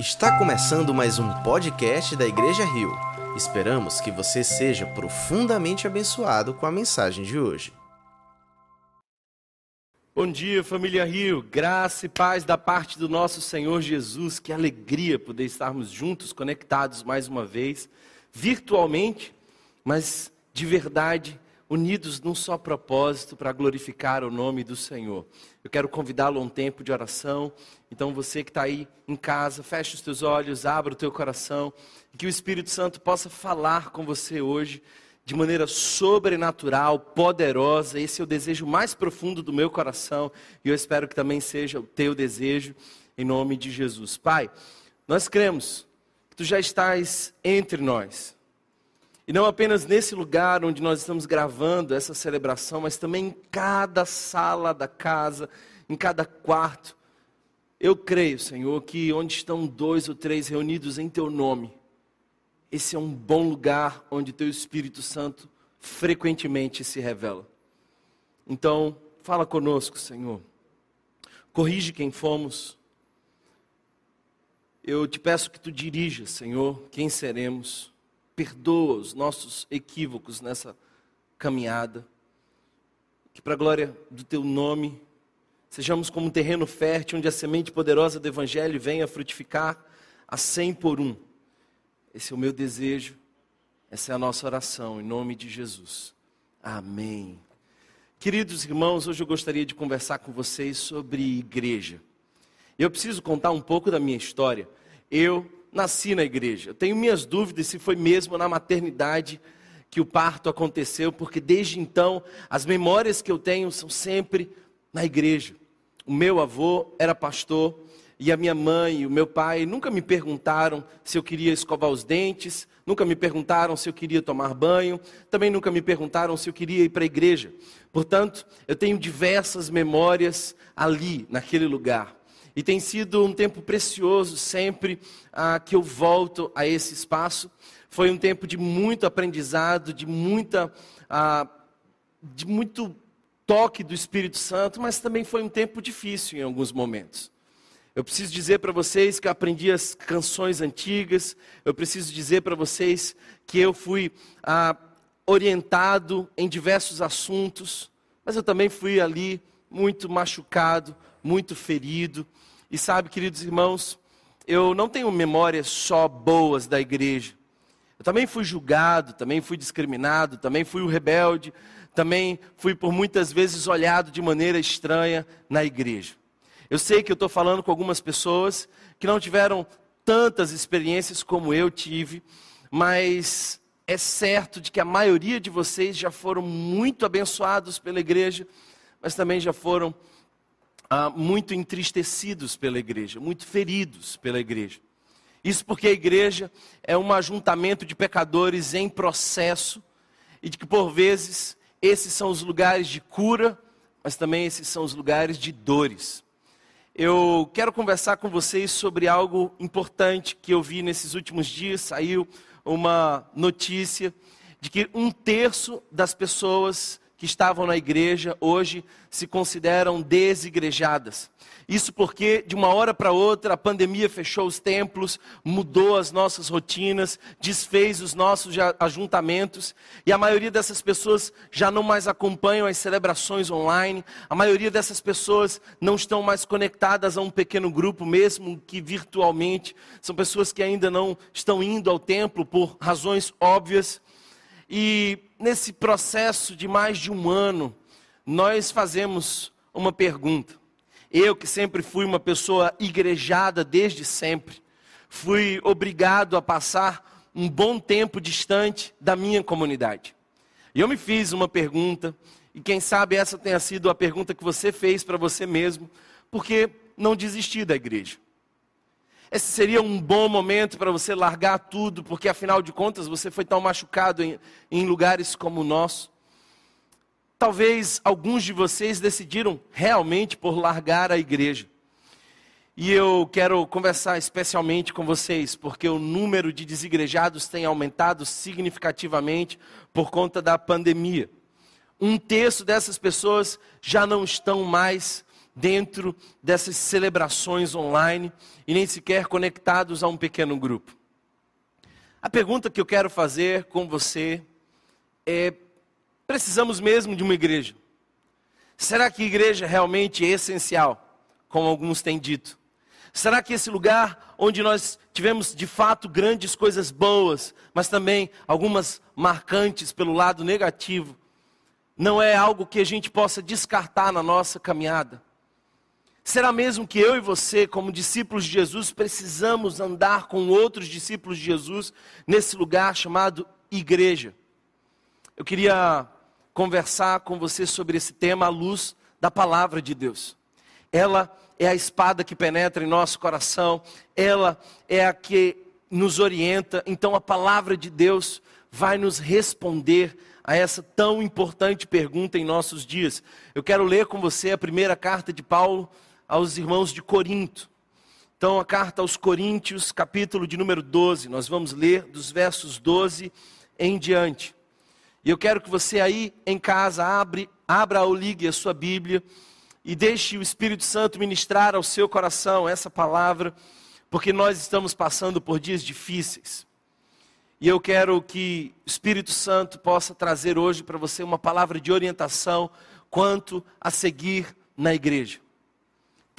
Está começando mais um podcast da Igreja Rio. Esperamos que você seja profundamente abençoado com a mensagem de hoje. Bom dia, família Rio. Graça e paz da parte do nosso Senhor Jesus. Que alegria poder estarmos juntos, conectados mais uma vez, virtualmente, mas de verdade unidos num só propósito para glorificar o nome do Senhor. Eu quero convidá-lo a um tempo de oração. Então você que está aí em casa, feche os teus olhos, abra o teu coração, que o Espírito Santo possa falar com você hoje de maneira sobrenatural, poderosa. Esse é o desejo mais profundo do meu coração e eu espero que também seja o teu desejo, em nome de Jesus. Pai, nós cremos que tu já estás entre nós. E não apenas nesse lugar onde nós estamos gravando essa celebração, mas também em cada sala da casa, em cada quarto. Eu creio, Senhor, que onde estão dois ou três reunidos em Teu nome, esse é um bom lugar onde Teu Espírito Santo frequentemente se revela. Então, fala conosco, Senhor. Corrige quem fomos. Eu te peço que Tu dirija, Senhor, quem seremos perdoa os nossos equívocos nessa caminhada. Que para a glória do teu nome, sejamos como um terreno fértil onde a semente poderosa do evangelho venha frutificar a cem por um. Esse é o meu desejo, essa é a nossa oração, em nome de Jesus. Amém. Queridos irmãos, hoje eu gostaria de conversar com vocês sobre igreja. Eu preciso contar um pouco da minha história. Eu nasci na igreja. Eu tenho minhas dúvidas se foi mesmo na maternidade que o parto aconteceu, porque desde então as memórias que eu tenho são sempre na igreja. O meu avô era pastor e a minha mãe e o meu pai nunca me perguntaram se eu queria escovar os dentes, nunca me perguntaram se eu queria tomar banho, também nunca me perguntaram se eu queria ir para a igreja. Portanto, eu tenho diversas memórias ali, naquele lugar. E tem sido um tempo precioso sempre ah, que eu volto a esse espaço. Foi um tempo de muito aprendizado, de muita, ah, de muito toque do Espírito Santo, mas também foi um tempo difícil em alguns momentos. Eu preciso dizer para vocês que eu aprendi as canções antigas. Eu preciso dizer para vocês que eu fui ah, orientado em diversos assuntos, mas eu também fui ali muito machucado, muito ferido. E sabe, queridos irmãos, eu não tenho memórias só boas da igreja. Eu também fui julgado, também fui discriminado, também fui o rebelde, também fui por muitas vezes olhado de maneira estranha na igreja. Eu sei que eu estou falando com algumas pessoas que não tiveram tantas experiências como eu tive, mas é certo de que a maioria de vocês já foram muito abençoados pela igreja, mas também já foram ah, muito entristecidos pela igreja, muito feridos pela igreja. Isso porque a igreja é um ajuntamento de pecadores em processo e de que por vezes esses são os lugares de cura, mas também esses são os lugares de dores. Eu quero conversar com vocês sobre algo importante que eu vi nesses últimos dias. Saiu uma notícia de que um terço das pessoas que estavam na igreja hoje se consideram desigrejadas. Isso porque, de uma hora para outra, a pandemia fechou os templos, mudou as nossas rotinas, desfez os nossos ajuntamentos, e a maioria dessas pessoas já não mais acompanham as celebrações online, a maioria dessas pessoas não estão mais conectadas a um pequeno grupo, mesmo que virtualmente. São pessoas que ainda não estão indo ao templo por razões óbvias. E nesse processo de mais de um ano, nós fazemos uma pergunta. Eu, que sempre fui uma pessoa igrejada desde sempre, fui obrigado a passar um bom tempo distante da minha comunidade. E eu me fiz uma pergunta, e quem sabe essa tenha sido a pergunta que você fez para você mesmo, porque não desistir da igreja. Esse seria um bom momento para você largar tudo, porque afinal de contas você foi tão machucado em, em lugares como o nosso. Talvez alguns de vocês decidiram realmente por largar a igreja. E eu quero conversar especialmente com vocês, porque o número de desigrejados tem aumentado significativamente por conta da pandemia. Um terço dessas pessoas já não estão mais dentro dessas celebrações online e nem sequer conectados a um pequeno grupo. A pergunta que eu quero fazer com você é: precisamos mesmo de uma igreja? Será que igreja realmente é essencial, como alguns têm dito? Será que esse lugar onde nós tivemos de fato grandes coisas boas, mas também algumas marcantes pelo lado negativo, não é algo que a gente possa descartar na nossa caminhada? Será mesmo que eu e você, como discípulos de Jesus, precisamos andar com outros discípulos de Jesus nesse lugar chamado igreja? Eu queria conversar com você sobre esse tema à luz da palavra de Deus. Ela é a espada que penetra em nosso coração, ela é a que nos orienta. Então a palavra de Deus vai nos responder a essa tão importante pergunta em nossos dias. Eu quero ler com você a primeira carta de Paulo aos irmãos de Corinto. Então, a carta aos Coríntios, capítulo de número 12, nós vamos ler dos versos 12 em diante. E eu quero que você aí em casa abre, abra ou ligue a sua Bíblia e deixe o Espírito Santo ministrar ao seu coração essa palavra, porque nós estamos passando por dias difíceis. E eu quero que o Espírito Santo possa trazer hoje para você uma palavra de orientação quanto a seguir na igreja.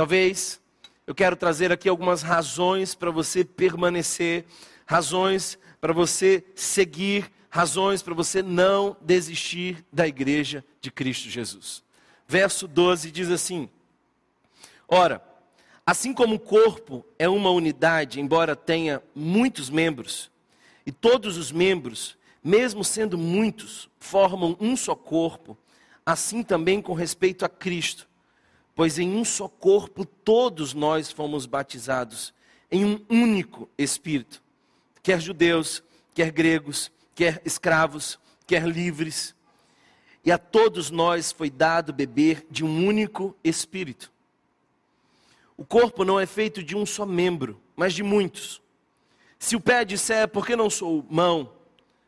Talvez eu quero trazer aqui algumas razões para você permanecer, razões para você seguir, razões para você não desistir da igreja de Cristo Jesus verso 12 diz assim: Ora, assim como o corpo é uma unidade, embora tenha muitos membros, e todos os membros, mesmo sendo muitos, formam um só corpo, assim também com respeito a Cristo. Pois em um só corpo todos nós fomos batizados, em um único Espírito, quer judeus, quer gregos, quer escravos, quer livres e a todos nós foi dado beber de um único espírito. O corpo não é feito de um só membro, mas de muitos. Se o pé disser, porque não sou mão,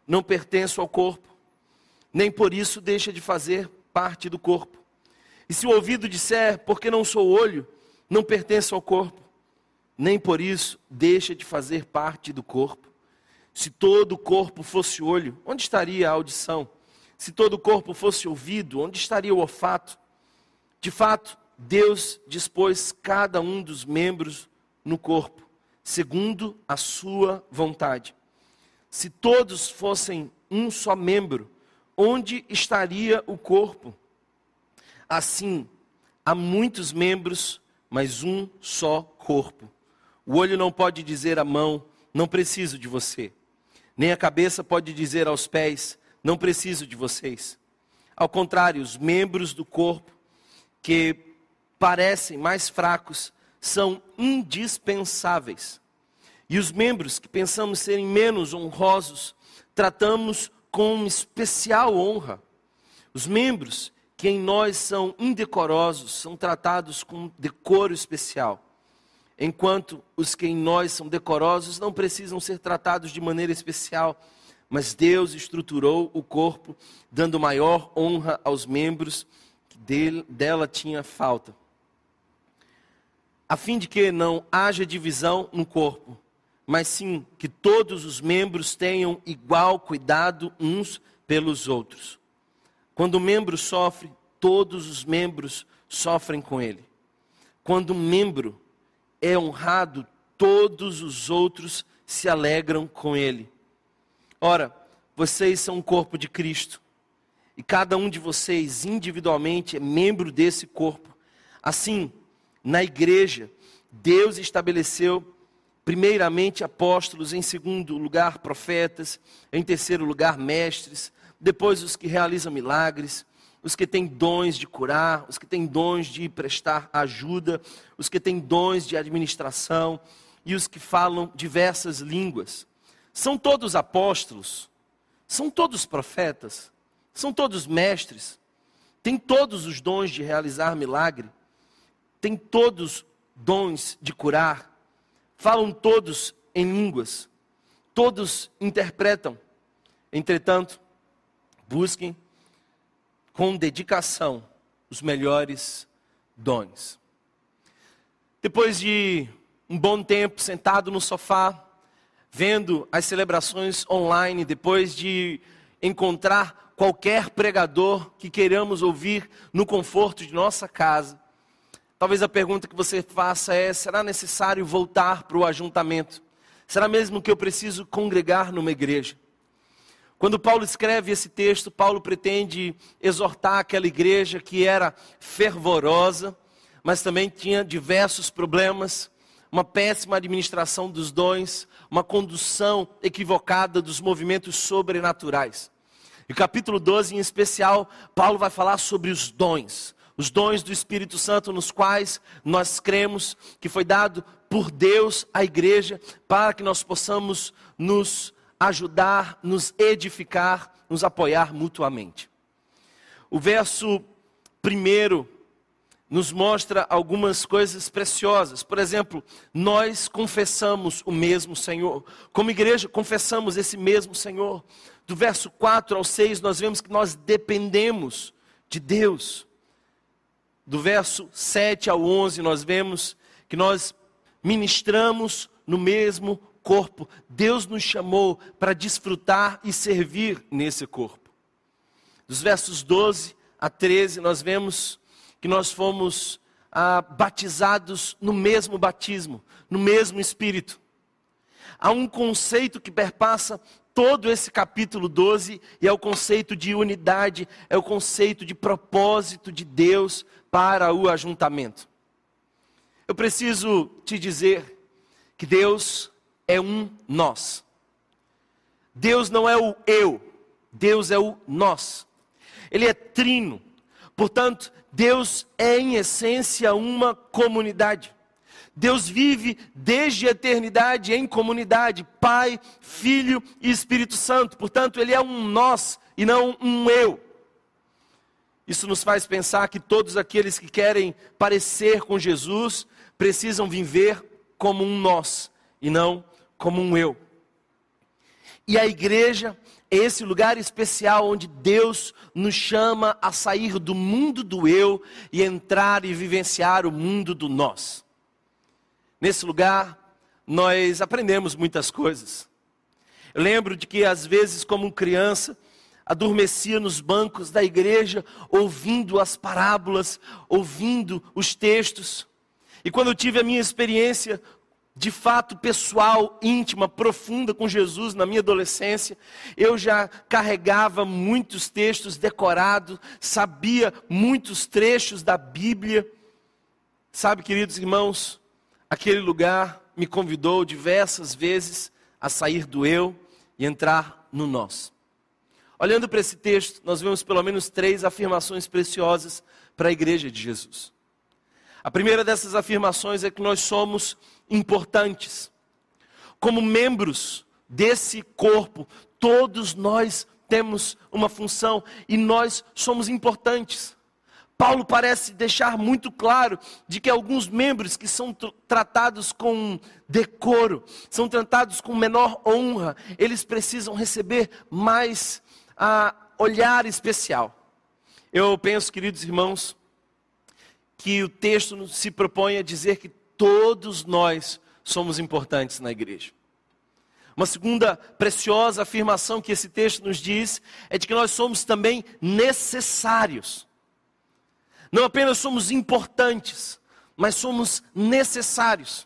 não pertenço ao corpo, nem por isso deixa de fazer parte do corpo. E se o ouvido disser, porque não sou olho, não pertenço ao corpo, nem por isso deixa de fazer parte do corpo. Se todo o corpo fosse olho, onde estaria a audição? Se todo o corpo fosse ouvido, onde estaria o olfato? De fato, Deus dispôs cada um dos membros no corpo, segundo a sua vontade. Se todos fossem um só membro, onde estaria o corpo? Assim, há muitos membros, mas um só corpo. O olho não pode dizer à mão, não preciso de você. Nem a cabeça pode dizer aos pés, não preciso de vocês. Ao contrário, os membros do corpo que parecem mais fracos são indispensáveis. E os membros que pensamos serem menos honrosos, tratamos com especial honra. Os membros que em nós são indecorosos são tratados com decoro especial. Enquanto os que em nós são decorosos não precisam ser tratados de maneira especial mas Deus estruturou o corpo, dando maior honra aos membros que dele, dela tinha falta, a fim de que não haja divisão no corpo, mas sim que todos os membros tenham igual cuidado uns pelos outros. Quando o membro sofre, todos os membros sofrem com ele. Quando um membro é honrado, todos os outros se alegram com ele. Ora, vocês são o corpo de Cristo. E cada um de vocês, individualmente, é membro desse corpo. Assim, na igreja, Deus estabeleceu, primeiramente, apóstolos, em segundo lugar, profetas, em terceiro lugar, mestres, depois os que realizam milagres, os que têm dons de curar, os que têm dons de prestar ajuda, os que têm dons de administração e os que falam diversas línguas. São todos apóstolos? São todos profetas? São todos mestres? Têm todos os dons de realizar milagre? Têm todos dons de curar? Falam todos em línguas? Todos interpretam? Entretanto, busquem com dedicação os melhores dons. Depois de um bom tempo sentado no sofá, vendo as celebrações online, depois de encontrar qualquer pregador que queiramos ouvir no conforto de nossa casa, talvez a pergunta que você faça é: será necessário voltar para o ajuntamento? Será mesmo que eu preciso congregar numa igreja? Quando Paulo escreve esse texto, Paulo pretende exortar aquela igreja que era fervorosa, mas também tinha diversos problemas, uma péssima administração dos dons, uma condução equivocada dos movimentos sobrenaturais. E capítulo 12, em especial, Paulo vai falar sobre os dons, os dons do Espírito Santo, nos quais nós cremos que foi dado por Deus à igreja, para que nós possamos nos ajudar, nos edificar, nos apoiar mutuamente. O verso primeiro nos mostra algumas coisas preciosas. Por exemplo, nós confessamos o mesmo Senhor. Como igreja, confessamos esse mesmo Senhor. Do verso 4 ao 6, nós vemos que nós dependemos de Deus. Do verso 7 ao 11, nós vemos que nós ministramos no mesmo corpo. Deus nos chamou para desfrutar e servir nesse corpo. Dos versos 12 a 13, nós vemos que nós fomos ah, batizados no mesmo batismo, no mesmo Espírito. Há um conceito que perpassa todo esse capítulo 12 e é o conceito de unidade, é o conceito de propósito de Deus para o ajuntamento. Eu preciso te dizer que Deus é um nós. Deus não é o eu, Deus é o nós. Ele é trino. Portanto, Deus é em essência uma comunidade. Deus vive desde a eternidade em comunidade, Pai, Filho e Espírito Santo. Portanto, Ele é um nós e não um eu. Isso nos faz pensar que todos aqueles que querem parecer com Jesus precisam viver como um nós e não como um eu. E a igreja é esse lugar especial onde Deus nos chama a sair do mundo do eu e entrar e vivenciar o mundo do nós. Nesse lugar, nós aprendemos muitas coisas. Eu lembro de que, às vezes, como criança, adormecia nos bancos da igreja, ouvindo as parábolas, ouvindo os textos. E quando eu tive a minha experiência de fato pessoal, íntima, profunda com Jesus na minha adolescência. Eu já carregava muitos textos decorados, sabia muitos trechos da Bíblia. Sabe, queridos irmãos, aquele lugar me convidou diversas vezes a sair do eu e entrar no nós. Olhando para esse texto, nós vemos pelo menos três afirmações preciosas para a igreja de Jesus. A primeira dessas afirmações é que nós somos importantes. Como membros desse corpo, todos nós temos uma função e nós somos importantes. Paulo parece deixar muito claro de que alguns membros que são tratados com decoro, são tratados com menor honra, eles precisam receber mais ah, olhar especial. Eu penso, queridos irmãos, que o texto se propõe a dizer que todos nós somos importantes na igreja. Uma segunda preciosa afirmação que esse texto nos diz é de que nós somos também necessários. Não apenas somos importantes, mas somos necessários.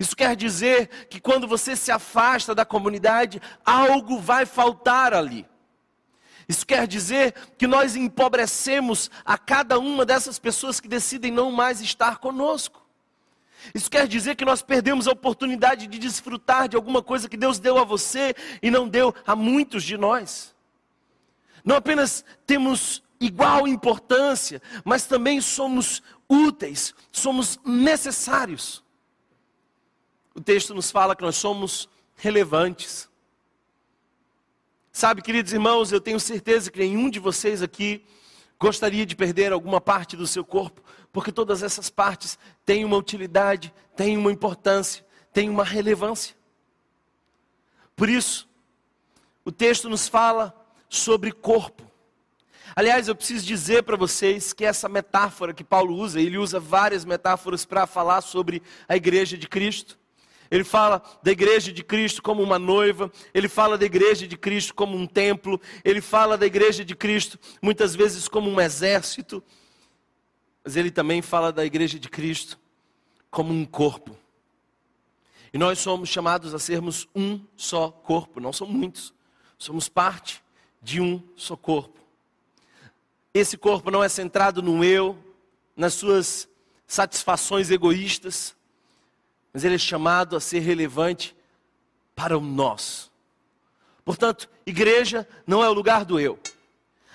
Isso quer dizer que quando você se afasta da comunidade, algo vai faltar ali. Isso quer dizer que nós empobrecemos a cada uma dessas pessoas que decidem não mais estar conosco. Isso quer dizer que nós perdemos a oportunidade de desfrutar de alguma coisa que Deus deu a você e não deu a muitos de nós. Não apenas temos igual importância, mas também somos úteis, somos necessários. O texto nos fala que nós somos relevantes. Sabe, queridos irmãos, eu tenho certeza que nenhum de vocês aqui gostaria de perder alguma parte do seu corpo, porque todas essas partes têm uma utilidade, têm uma importância, têm uma relevância. Por isso, o texto nos fala sobre corpo. Aliás, eu preciso dizer para vocês que essa metáfora que Paulo usa, ele usa várias metáforas para falar sobre a igreja de Cristo. Ele fala da igreja de Cristo como uma noiva, ele fala da igreja de Cristo como um templo, ele fala da igreja de Cristo muitas vezes como um exército, mas ele também fala da igreja de Cristo como um corpo. E nós somos chamados a sermos um só corpo, não são muitos, somos parte de um só corpo. Esse corpo não é centrado no eu, nas suas satisfações egoístas, mas ele é chamado a ser relevante para o nós. Portanto, igreja não é o lugar do eu.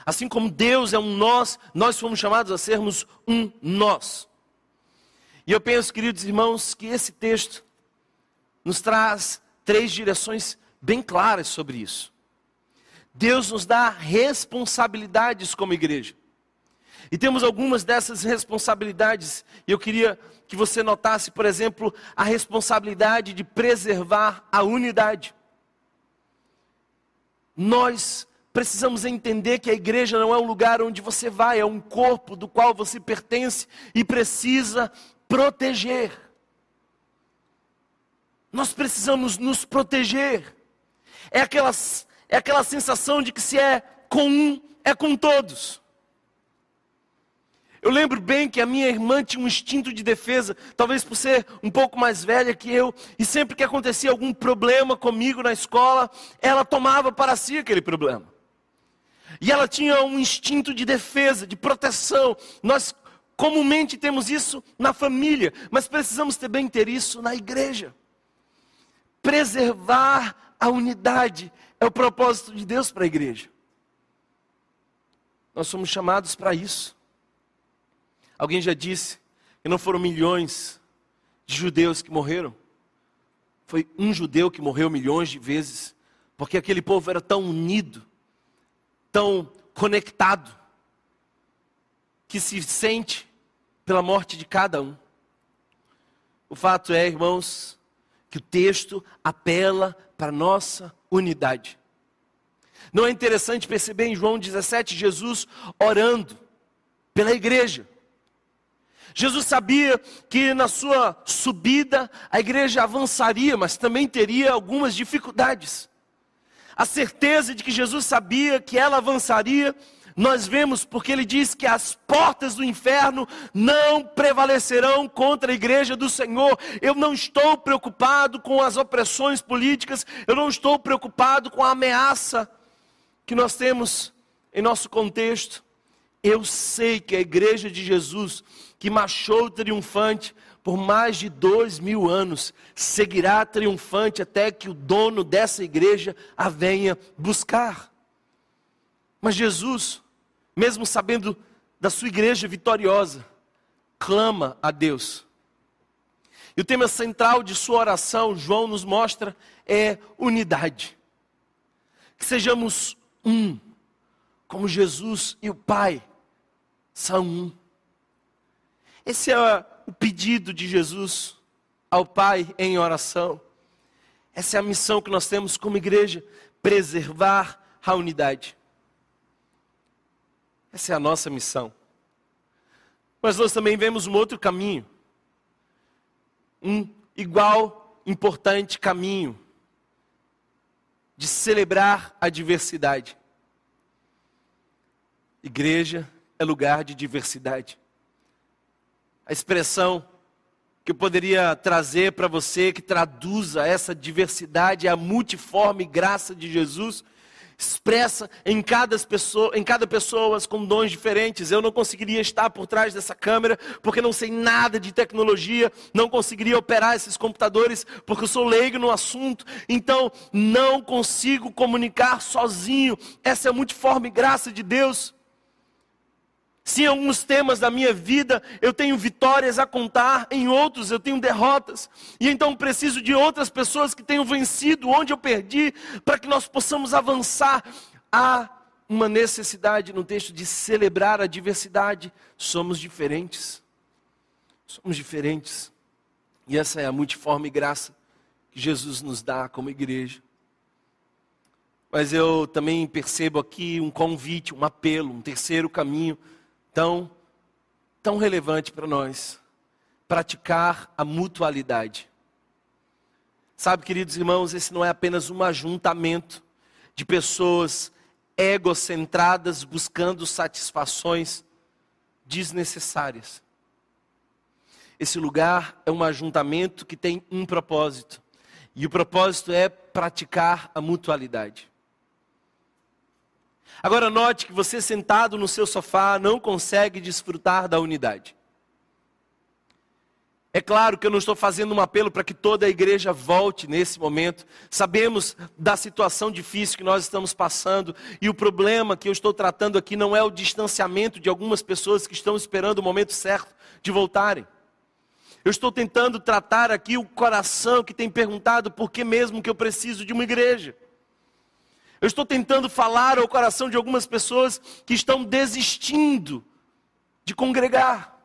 Assim como Deus é um nós, nós fomos chamados a sermos um nós. E eu penso, queridos irmãos, que esse texto nos traz três direções bem claras sobre isso. Deus nos dá responsabilidades como igreja. E temos algumas dessas responsabilidades, e eu queria que você notasse, por exemplo, a responsabilidade de preservar a unidade. Nós precisamos entender que a igreja não é um lugar onde você vai, é um corpo do qual você pertence e precisa proteger. Nós precisamos nos proteger. É, aquelas, é aquela sensação de que se é com um, é com todos. Eu lembro bem que a minha irmã tinha um instinto de defesa, talvez por ser um pouco mais velha que eu, e sempre que acontecia algum problema comigo na escola, ela tomava para si aquele problema. E ela tinha um instinto de defesa, de proteção. Nós comumente temos isso na família, mas precisamos também ter isso na igreja preservar a unidade é o propósito de Deus para a igreja. Nós somos chamados para isso. Alguém já disse que não foram milhões de judeus que morreram. Foi um judeu que morreu milhões de vezes, porque aquele povo era tão unido, tão conectado, que se sente pela morte de cada um. O fato é, irmãos, que o texto apela para nossa unidade. Não é interessante perceber em João 17 Jesus orando pela igreja. Jesus sabia que na sua subida a igreja avançaria, mas também teria algumas dificuldades. A certeza de que Jesus sabia que ela avançaria nós vemos porque ele diz que as portas do inferno não prevalecerão contra a igreja do Senhor. Eu não estou preocupado com as opressões políticas, eu não estou preocupado com a ameaça que nós temos em nosso contexto. Eu sei que a igreja de Jesus, que marchou triunfante por mais de dois mil anos, seguirá triunfante até que o dono dessa igreja a venha buscar. Mas Jesus, mesmo sabendo da sua igreja vitoriosa, clama a Deus. E o tema central de sua oração, João nos mostra, é unidade. Que sejamos um, como Jesus e o Pai são um. Esse é o pedido de Jesus ao Pai em oração. Essa é a missão que nós temos como igreja: preservar a unidade. Essa é a nossa missão. Mas nós também vemos um outro caminho. Um igual importante caminho de celebrar a diversidade. Igreja é lugar de diversidade. A expressão que eu poderia trazer para você, que traduza essa diversidade, a multiforme graça de Jesus, expressa em cada pessoa, em cada pessoa com dons diferentes. Eu não conseguiria estar por trás dessa câmera porque não sei nada de tecnologia, não conseguiria operar esses computadores porque eu sou leigo no assunto. Então, não consigo comunicar sozinho. Essa é a multiforme graça de Deus. Se em alguns temas da minha vida eu tenho vitórias a contar, em outros eu tenho derrotas. E então preciso de outras pessoas que tenham vencido onde eu perdi, para que nós possamos avançar. Há uma necessidade no texto de celebrar a diversidade. Somos diferentes. Somos diferentes. E essa é a multiforme graça que Jesus nos dá como igreja. Mas eu também percebo aqui um convite, um apelo, um terceiro caminho tão, tão relevante para nós: praticar a mutualidade. Sabe, queridos irmãos, esse não é apenas um ajuntamento de pessoas egocentradas buscando satisfações desnecessárias. Esse lugar é um ajuntamento que tem um propósito, e o propósito é praticar a mutualidade. Agora, note que você sentado no seu sofá não consegue desfrutar da unidade. É claro que eu não estou fazendo um apelo para que toda a igreja volte nesse momento. Sabemos da situação difícil que nós estamos passando e o problema que eu estou tratando aqui não é o distanciamento de algumas pessoas que estão esperando o momento certo de voltarem. Eu estou tentando tratar aqui o coração que tem perguntado por que mesmo que eu preciso de uma igreja. Eu estou tentando falar ao coração de algumas pessoas que estão desistindo de congregar.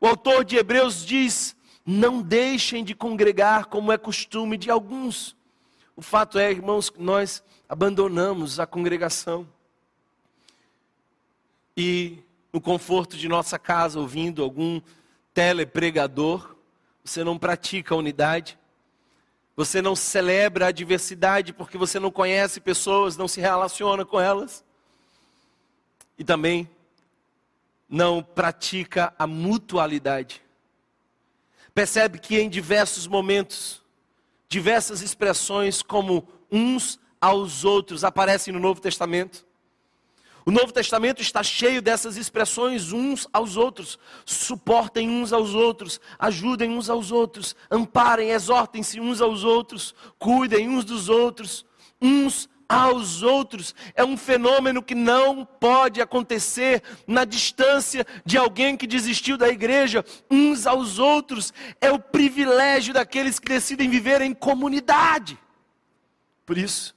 O autor de Hebreus diz: não deixem de congregar como é costume de alguns. O fato é, irmãos, que nós abandonamos a congregação. E no conforto de nossa casa, ouvindo algum telepregador, você não pratica a unidade, você não celebra a diversidade porque você não conhece pessoas, não se relaciona com elas. E também não pratica a mutualidade. Percebe que em diversos momentos, diversas expressões como uns aos outros aparecem no Novo Testamento. O Novo Testamento está cheio dessas expressões uns aos outros. Suportem uns aos outros, ajudem uns aos outros, amparem, exortem-se uns aos outros, cuidem uns dos outros, uns aos outros é um fenômeno que não pode acontecer na distância de alguém que desistiu da igreja. Uns aos outros é o privilégio daqueles que decidem viver em comunidade. Por isso,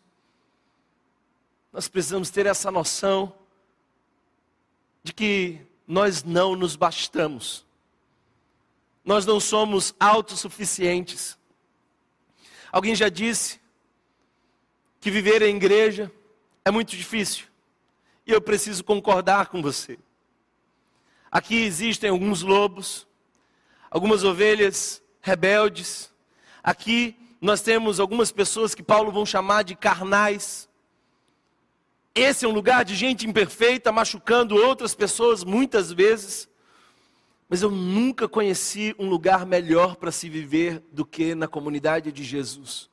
nós precisamos ter essa noção de que nós não nos bastamos. Nós não somos autossuficientes. Alguém já disse que viver em igreja é muito difícil. E eu preciso concordar com você. Aqui existem alguns lobos, algumas ovelhas rebeldes. Aqui nós temos algumas pessoas que Paulo vão chamar de carnais. Esse é um lugar de gente imperfeita, machucando outras pessoas muitas vezes. Mas eu nunca conheci um lugar melhor para se viver do que na comunidade de Jesus.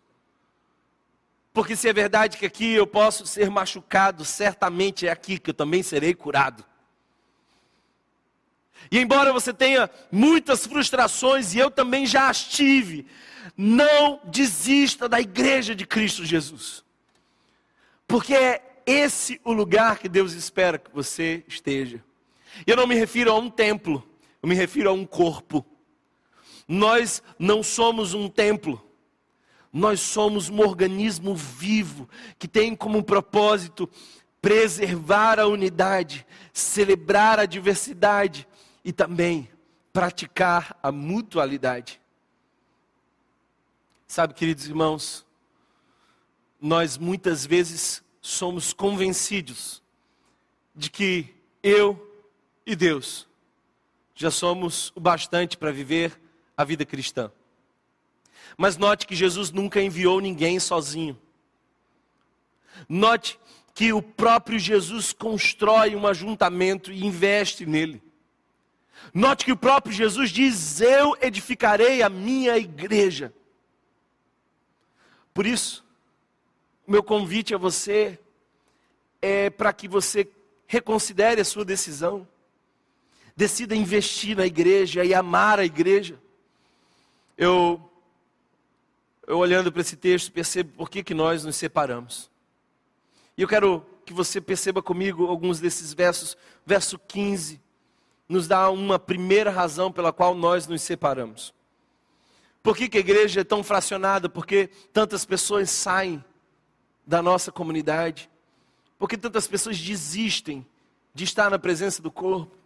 Porque se é verdade que aqui eu posso ser machucado, certamente é aqui que eu também serei curado. E embora você tenha muitas frustrações, e eu também já as tive, não desista da igreja de Cristo Jesus. Porque é esse o lugar que Deus espera que você esteja. E eu não me refiro a um templo, eu me refiro a um corpo. Nós não somos um templo. Nós somos um organismo vivo que tem como propósito preservar a unidade, celebrar a diversidade e também praticar a mutualidade. Sabe, queridos irmãos, nós muitas vezes somos convencidos de que eu e Deus já somos o bastante para viver a vida cristã. Mas note que Jesus nunca enviou ninguém sozinho. Note que o próprio Jesus constrói um ajuntamento e investe nele. Note que o próprio Jesus diz: Eu edificarei a minha igreja. Por isso, o meu convite a você é para que você reconsidere a sua decisão, decida investir na igreja e amar a igreja. Eu eu olhando para esse texto, percebo por que, que nós nos separamos. E eu quero que você perceba comigo alguns desses versos. Verso 15 nos dá uma primeira razão pela qual nós nos separamos. Por que, que a igreja é tão fracionada? Porque tantas pessoas saem da nossa comunidade? Porque tantas pessoas desistem de estar na presença do corpo?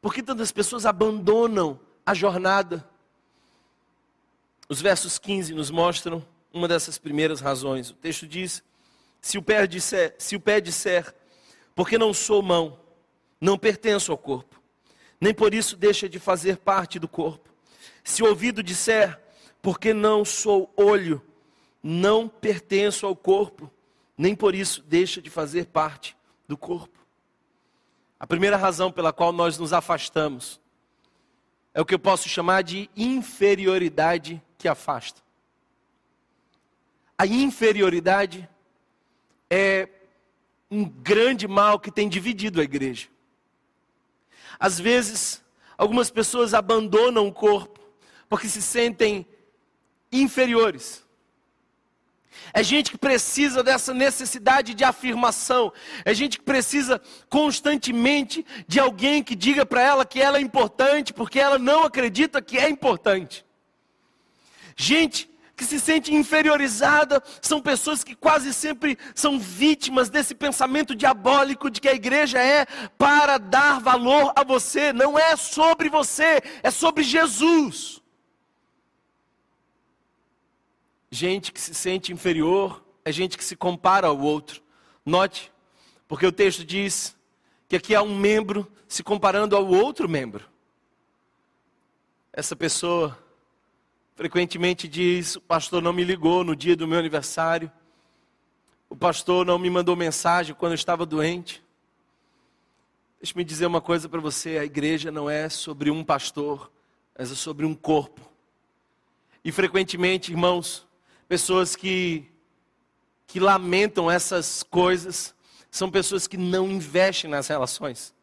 Porque tantas pessoas abandonam a jornada? Os versos 15 nos mostram uma dessas primeiras razões. O texto diz: se o pé disser, se o pé disser, porque não sou mão, não pertenço ao corpo, nem por isso deixa de fazer parte do corpo. Se o ouvido disser, porque não sou olho, não pertenço ao corpo, nem por isso deixa de fazer parte do corpo. A primeira razão pela qual nós nos afastamos é o que eu posso chamar de inferioridade que afasta. A inferioridade é um grande mal que tem dividido a igreja. Às vezes, algumas pessoas abandonam o corpo porque se sentem inferiores. É gente que precisa dessa necessidade de afirmação. É gente que precisa constantemente de alguém que diga para ela que ela é importante, porque ela não acredita que é importante. Gente que se sente inferiorizada, são pessoas que quase sempre são vítimas desse pensamento diabólico de que a igreja é para dar valor a você. Não é sobre você, é sobre Jesus. Gente que se sente inferior é gente que se compara ao outro. Note, porque o texto diz que aqui há um membro se comparando ao outro membro. Essa pessoa frequentemente diz: o pastor não me ligou no dia do meu aniversário, o pastor não me mandou mensagem quando eu estava doente. Deixe-me dizer uma coisa para você: a igreja não é sobre um pastor, mas é sobre um corpo. E frequentemente, irmãos, pessoas que, que lamentam essas coisas, são pessoas que não investem nas relações.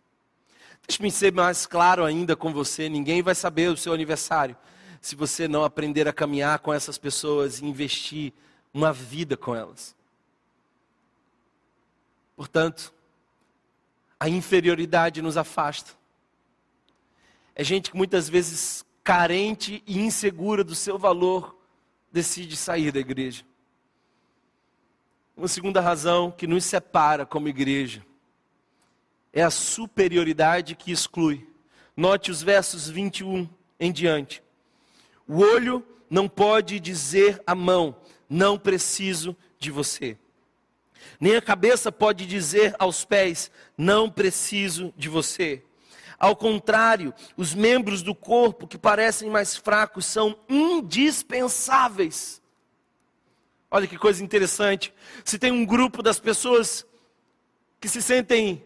Deixe-me ser mais claro ainda com você: ninguém vai saber o seu aniversário se você não aprender a caminhar com essas pessoas e investir uma vida com elas. Portanto, a inferioridade nos afasta. É gente que muitas vezes carente e insegura do seu valor decide sair da igreja. Uma segunda razão que nos separa como igreja é a superioridade que exclui. Note os versos 21 em diante. O olho não pode dizer à mão: não preciso de você. Nem a cabeça pode dizer aos pés: não preciso de você. Ao contrário, os membros do corpo que parecem mais fracos são indispensáveis. Olha que coisa interessante. Se tem um grupo das pessoas que se sentem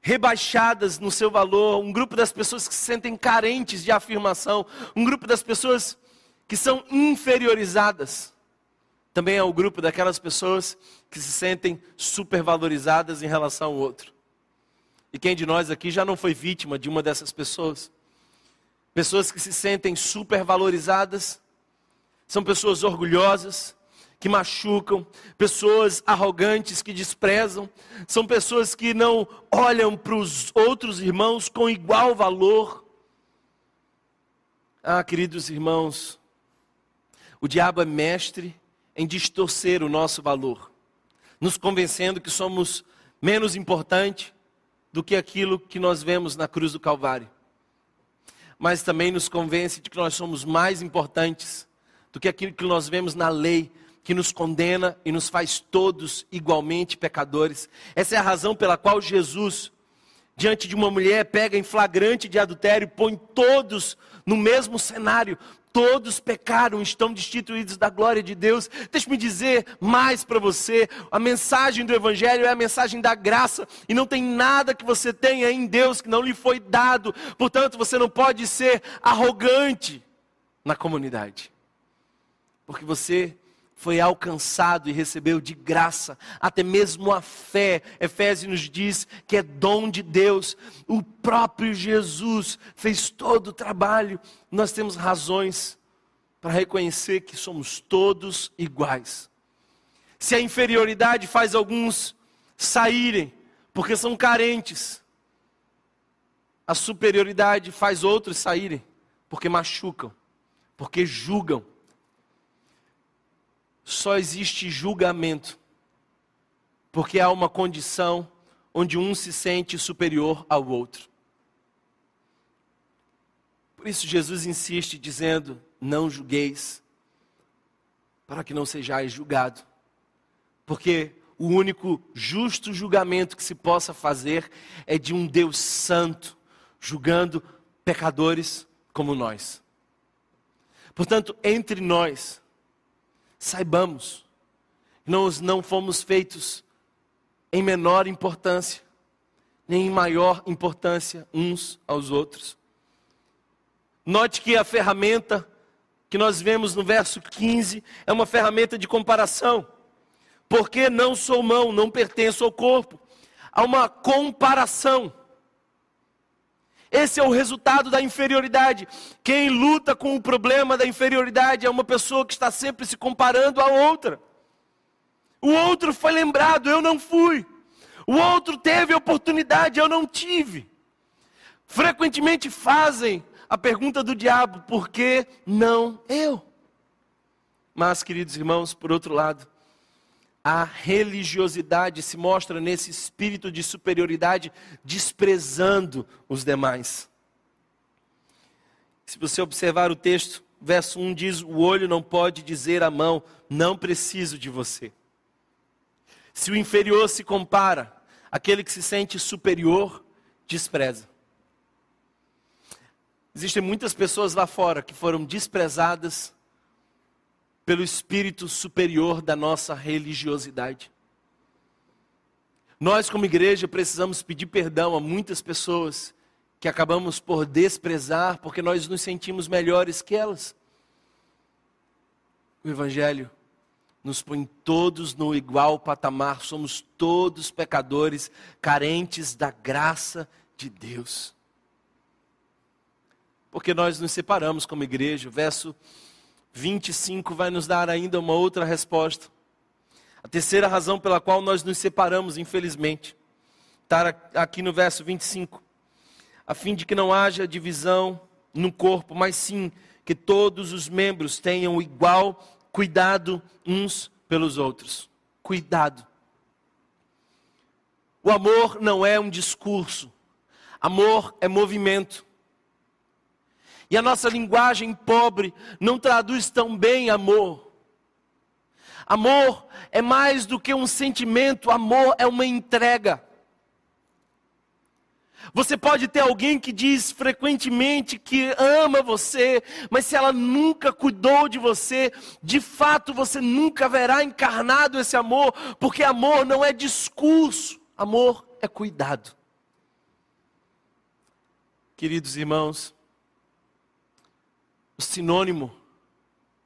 rebaixadas no seu valor, um grupo das pessoas que se sentem carentes de afirmação, um grupo das pessoas que são inferiorizadas, também é o grupo daquelas pessoas que se sentem supervalorizadas em relação ao outro. E quem de nós aqui já não foi vítima de uma dessas pessoas? Pessoas que se sentem supervalorizadas, são pessoas orgulhosas, que machucam, pessoas arrogantes que desprezam, são pessoas que não olham para os outros irmãos com igual valor. Ah, queridos irmãos, o diabo é mestre em distorcer o nosso valor, nos convencendo que somos menos importantes do que aquilo que nós vemos na cruz do Calvário. Mas também nos convence de que nós somos mais importantes do que aquilo que nós vemos na lei, que nos condena e nos faz todos igualmente pecadores. Essa é a razão pela qual Jesus, diante de uma mulher, pega em flagrante de adultério, põe todos no mesmo cenário, todos pecaram, estão destituídos da glória de Deus. Deixe-me dizer mais para você: a mensagem do Evangelho é a mensagem da graça, e não tem nada que você tenha em Deus que não lhe foi dado, portanto, você não pode ser arrogante na comunidade, porque você foi alcançado e recebeu de graça, até mesmo a fé. Efésios nos diz que é dom de Deus. O próprio Jesus fez todo o trabalho. Nós temos razões para reconhecer que somos todos iguais. Se a inferioridade faz alguns saírem porque são carentes, a superioridade faz outros saírem porque machucam, porque julgam só existe julgamento, porque há uma condição onde um se sente superior ao outro. Por isso Jesus insiste dizendo: não julgueis, para que não sejais julgado. Porque o único justo julgamento que se possa fazer é de um Deus santo, julgando pecadores como nós. Portanto, entre nós, saibamos nós não fomos feitos em menor importância, nem em maior importância uns aos outros. Note que a ferramenta que nós vemos no verso 15 é uma ferramenta de comparação. Porque não sou mão, não pertenço ao corpo. Há uma comparação. Esse é o resultado da inferioridade. Quem luta com o problema da inferioridade é uma pessoa que está sempre se comparando à outra. O outro foi lembrado, eu não fui. O outro teve oportunidade, eu não tive. Frequentemente fazem a pergunta do diabo: por que não eu? Mas, queridos irmãos, por outro lado, a religiosidade se mostra nesse espírito de superioridade, desprezando os demais. Se você observar o texto, verso 1 diz: O olho não pode dizer à mão, não preciso de você. Se o inferior se compara, aquele que se sente superior despreza. Existem muitas pessoas lá fora que foram desprezadas pelo espírito superior da nossa religiosidade. Nós, como igreja, precisamos pedir perdão a muitas pessoas que acabamos por desprezar porque nós nos sentimos melhores que elas. O Evangelho nos põe todos no igual patamar, somos todos pecadores, carentes da graça de Deus. Porque nós nos separamos como igreja, o verso 25 vai nos dar ainda uma outra resposta. A terceira razão pela qual nós nos separamos, infelizmente, está aqui no verso 25. A fim de que não haja divisão no corpo, mas sim que todos os membros tenham igual cuidado uns pelos outros. Cuidado. O amor não é um discurso, amor é movimento. E a nossa linguagem pobre não traduz tão bem amor. Amor é mais do que um sentimento, amor é uma entrega. Você pode ter alguém que diz frequentemente que ama você, mas se ela nunca cuidou de você, de fato você nunca verá encarnado esse amor, porque amor não é discurso, amor é cuidado. Queridos irmãos, sinônimo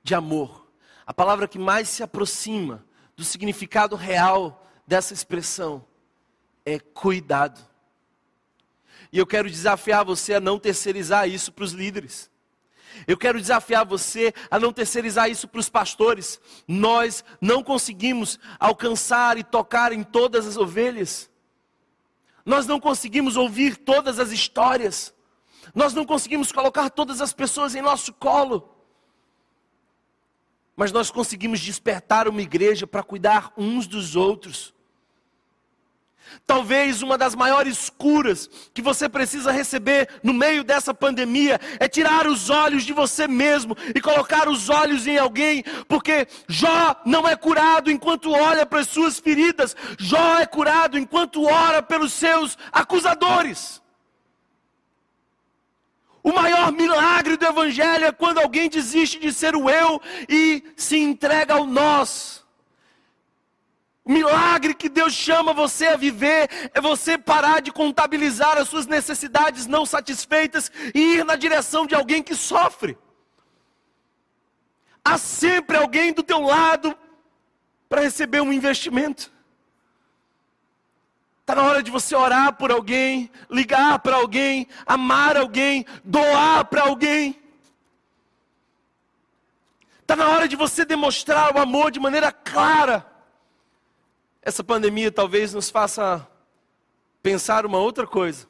de amor, a palavra que mais se aproxima do significado real dessa expressão é cuidado. E eu quero desafiar você a não terceirizar isso para os líderes. Eu quero desafiar você a não terceirizar isso para os pastores. Nós não conseguimos alcançar e tocar em todas as ovelhas. Nós não conseguimos ouvir todas as histórias. Nós não conseguimos colocar todas as pessoas em nosso colo. Mas nós conseguimos despertar uma igreja para cuidar uns dos outros. Talvez uma das maiores curas que você precisa receber no meio dessa pandemia é tirar os olhos de você mesmo e colocar os olhos em alguém, porque Jó não é curado enquanto olha para as suas feridas, Jó é curado enquanto ora pelos seus acusadores. O maior milagre do Evangelho é quando alguém desiste de ser o eu e se entrega ao nós. O milagre que Deus chama você a viver é você parar de contabilizar as suas necessidades não satisfeitas e ir na direção de alguém que sofre. Há sempre alguém do teu lado para receber um investimento. Está na hora de você orar por alguém, ligar para alguém, amar alguém, doar para alguém. Está na hora de você demonstrar o amor de maneira clara. Essa pandemia talvez nos faça pensar uma outra coisa.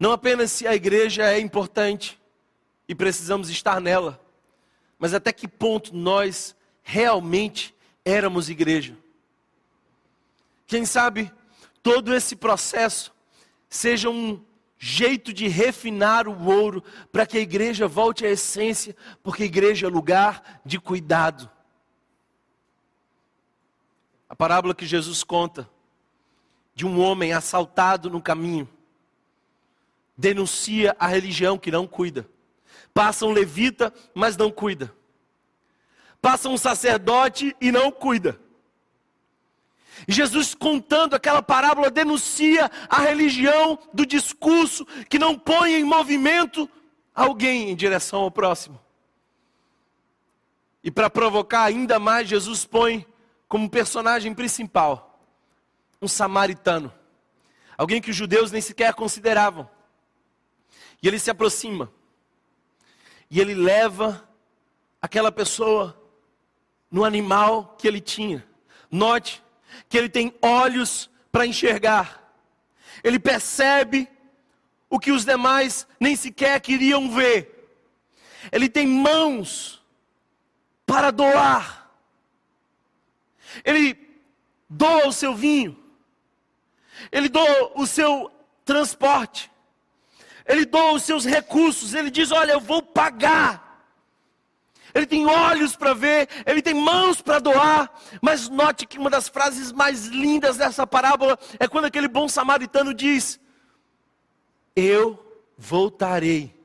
Não apenas se a igreja é importante e precisamos estar nela, mas até que ponto nós realmente éramos igreja. Quem sabe todo esse processo seja um jeito de refinar o ouro para que a igreja volte à essência, porque a igreja é lugar de cuidado. A parábola que Jesus conta de um homem assaltado no caminho denuncia a religião que não cuida. Passa um levita, mas não cuida. Passa um sacerdote e não cuida. Jesus contando aquela parábola denuncia a religião do discurso que não põe em movimento alguém em direção ao próximo. E para provocar ainda mais, Jesus põe como personagem principal um samaritano, alguém que os judeus nem sequer consideravam. E ele se aproxima, e ele leva aquela pessoa no animal que ele tinha. Note que ele tem olhos para enxergar. Ele percebe o que os demais nem sequer queriam ver. Ele tem mãos para doar. Ele doa o seu vinho. Ele doa o seu transporte. Ele doa os seus recursos. Ele diz: Olha, eu vou pagar ele tem olhos para ver, ele tem mãos para doar. Mas note que uma das frases mais lindas dessa parábola é quando aquele bom samaritano diz: Eu voltarei.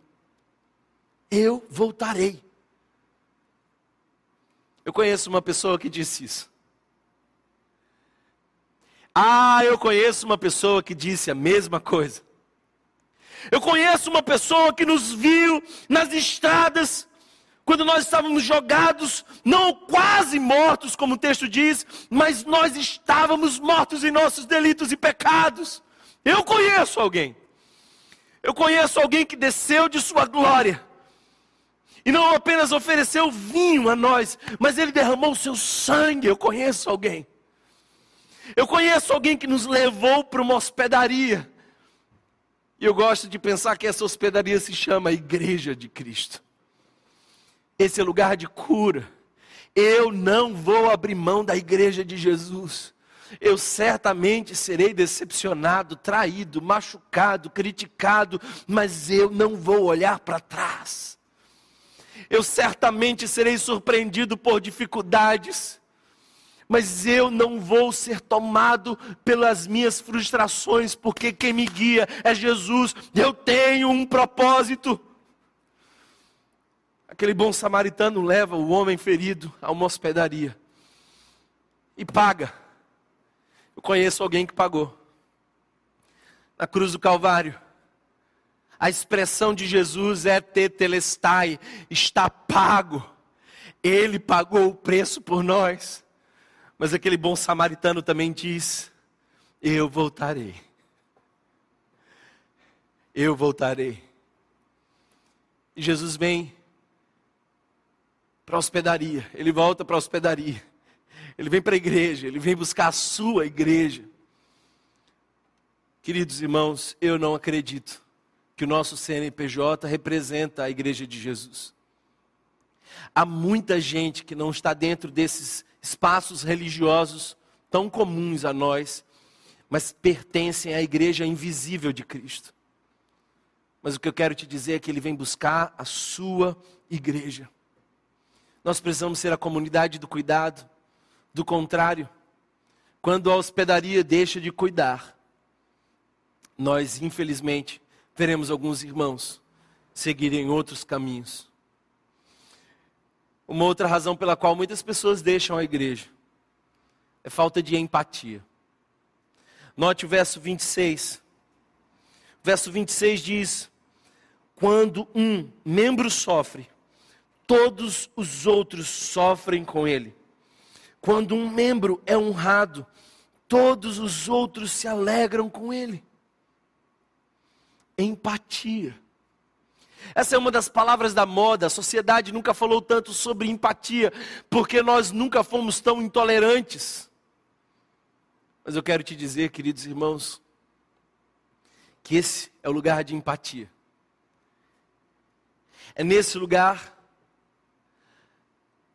Eu voltarei. Eu conheço uma pessoa que disse isso. Ah, eu conheço uma pessoa que disse a mesma coisa. Eu conheço uma pessoa que nos viu nas estradas quando nós estávamos jogados, não quase mortos, como o texto diz, mas nós estávamos mortos em nossos delitos e pecados. Eu conheço alguém. Eu conheço alguém que desceu de sua glória. E não apenas ofereceu vinho a nós, mas ele derramou o seu sangue. Eu conheço alguém. Eu conheço alguém que nos levou para uma hospedaria. E eu gosto de pensar que essa hospedaria se chama Igreja de Cristo. Esse é lugar de cura. Eu não vou abrir mão da igreja de Jesus. Eu certamente serei decepcionado, traído, machucado, criticado, mas eu não vou olhar para trás. Eu certamente serei surpreendido por dificuldades, mas eu não vou ser tomado pelas minhas frustrações, porque quem me guia é Jesus. Eu tenho um propósito. Aquele bom samaritano leva o homem ferido a uma hospedaria e paga. Eu conheço alguém que pagou. Na cruz do Calvário. A expressão de Jesus é tetelestai, está pago. Ele pagou o preço por nós. Mas aquele bom samaritano também diz: Eu voltarei. Eu voltarei. E Jesus vem para a hospedaria, ele volta para a hospedaria, ele vem para a igreja, ele vem buscar a sua igreja. Queridos irmãos, eu não acredito que o nosso CNPJ representa a igreja de Jesus. Há muita gente que não está dentro desses espaços religiosos tão comuns a nós, mas pertencem à igreja invisível de Cristo. Mas o que eu quero te dizer é que ele vem buscar a sua igreja. Nós precisamos ser a comunidade do cuidado. Do contrário, quando a hospedaria deixa de cuidar, nós, infelizmente, veremos alguns irmãos seguirem outros caminhos. Uma outra razão pela qual muitas pessoas deixam a igreja é falta de empatia. Note o verso 26. O verso 26 diz: Quando um membro sofre, todos os outros sofrem com ele. Quando um membro é honrado, todos os outros se alegram com ele. Empatia. Essa é uma das palavras da moda. A sociedade nunca falou tanto sobre empatia, porque nós nunca fomos tão intolerantes. Mas eu quero te dizer, queridos irmãos, que esse é o lugar de empatia. É nesse lugar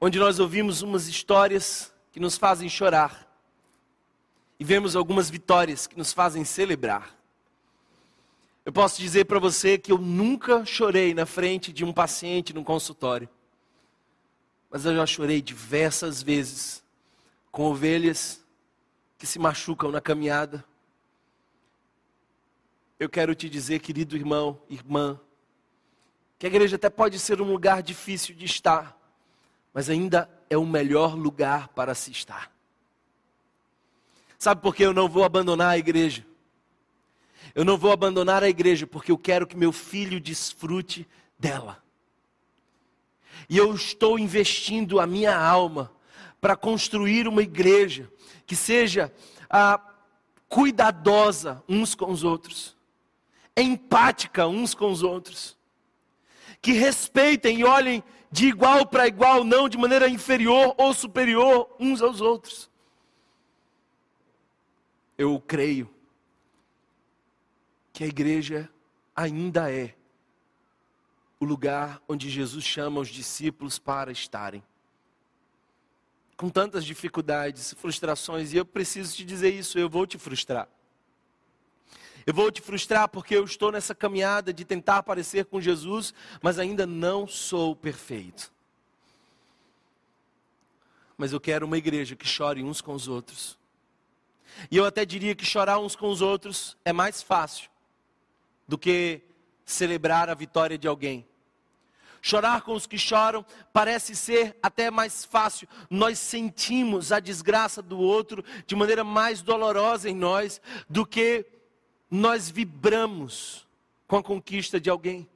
onde nós ouvimos umas histórias que nos fazem chorar e vemos algumas vitórias que nos fazem celebrar. Eu posso dizer para você que eu nunca chorei na frente de um paciente no consultório. Mas eu já chorei diversas vezes com ovelhas que se machucam na caminhada. Eu quero te dizer, querido irmão, irmã, que a igreja até pode ser um lugar difícil de estar, mas ainda é o melhor lugar para se estar. Sabe por que eu não vou abandonar a igreja? Eu não vou abandonar a igreja porque eu quero que meu filho desfrute dela. E eu estou investindo a minha alma para construir uma igreja que seja ah, cuidadosa uns com os outros, empática uns com os outros, que respeitem e olhem de igual para igual, não de maneira inferior ou superior uns aos outros. Eu creio que a igreja ainda é o lugar onde Jesus chama os discípulos para estarem. Com tantas dificuldades, frustrações, e eu preciso te dizer isso, eu vou te frustrar. Eu vou te frustrar porque eu estou nessa caminhada de tentar parecer com Jesus, mas ainda não sou perfeito. Mas eu quero uma igreja que chore uns com os outros. E eu até diria que chorar uns com os outros é mais fácil do que celebrar a vitória de alguém. Chorar com os que choram parece ser até mais fácil. Nós sentimos a desgraça do outro de maneira mais dolorosa em nós do que nós vibramos com a conquista de alguém.